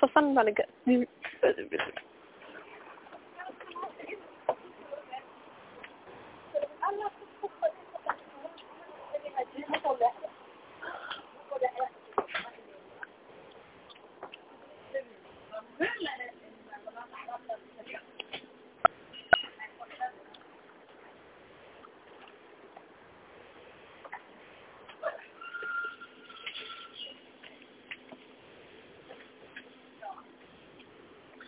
For fun, Monica. Mm.